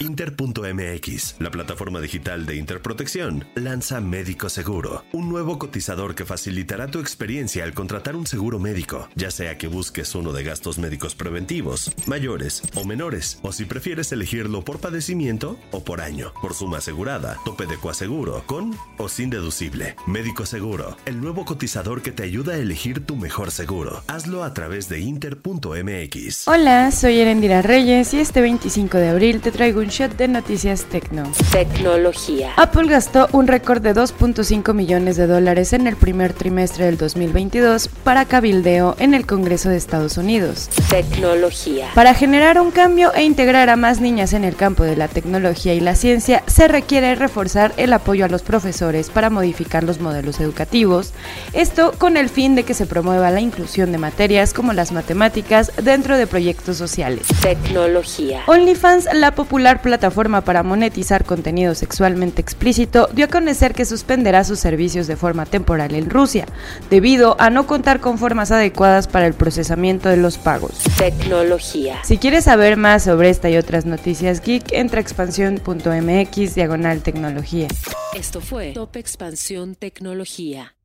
Inter.mx, la plataforma digital de Interprotección, lanza Médico Seguro, un nuevo cotizador que facilitará tu experiencia al contratar un seguro médico, ya sea que busques uno de gastos médicos preventivos, mayores o menores, o si prefieres elegirlo por padecimiento o por año, por suma asegurada, tope de coaseguro, con o sin deducible. Médico Seguro, el nuevo cotizador que te ayuda a elegir tu mejor seguro. Hazlo a través de Inter.mx. Hola, soy Erendira Reyes y este 25 de abril te traigo un shot de noticias tecno. Tecnología. Apple gastó un récord de 2.5 millones de dólares en el primer trimestre del 2022 para cabildeo en el Congreso de Estados Unidos. Tecnología. Para generar un cambio e integrar a más niñas en el campo de la tecnología y la ciencia, se requiere reforzar el apoyo a los profesores para modificar los modelos educativos, esto con el fin de que se promueva la inclusión de materias como las matemáticas dentro de proyectos sociales. Tecnología. OnlyFans, la popular plataforma para monetizar contenido sexualmente explícito, dio a conocer que suspenderá sus servicios de forma temporal en Rusia, debido a no contar con formas adecuadas para el procesamiento de los pagos. Tecnología. Si quieres saber más sobre esta y otras noticias geek, entra a expansión.mx diagonal tecnología. Esto fue Top Expansión Tecnología.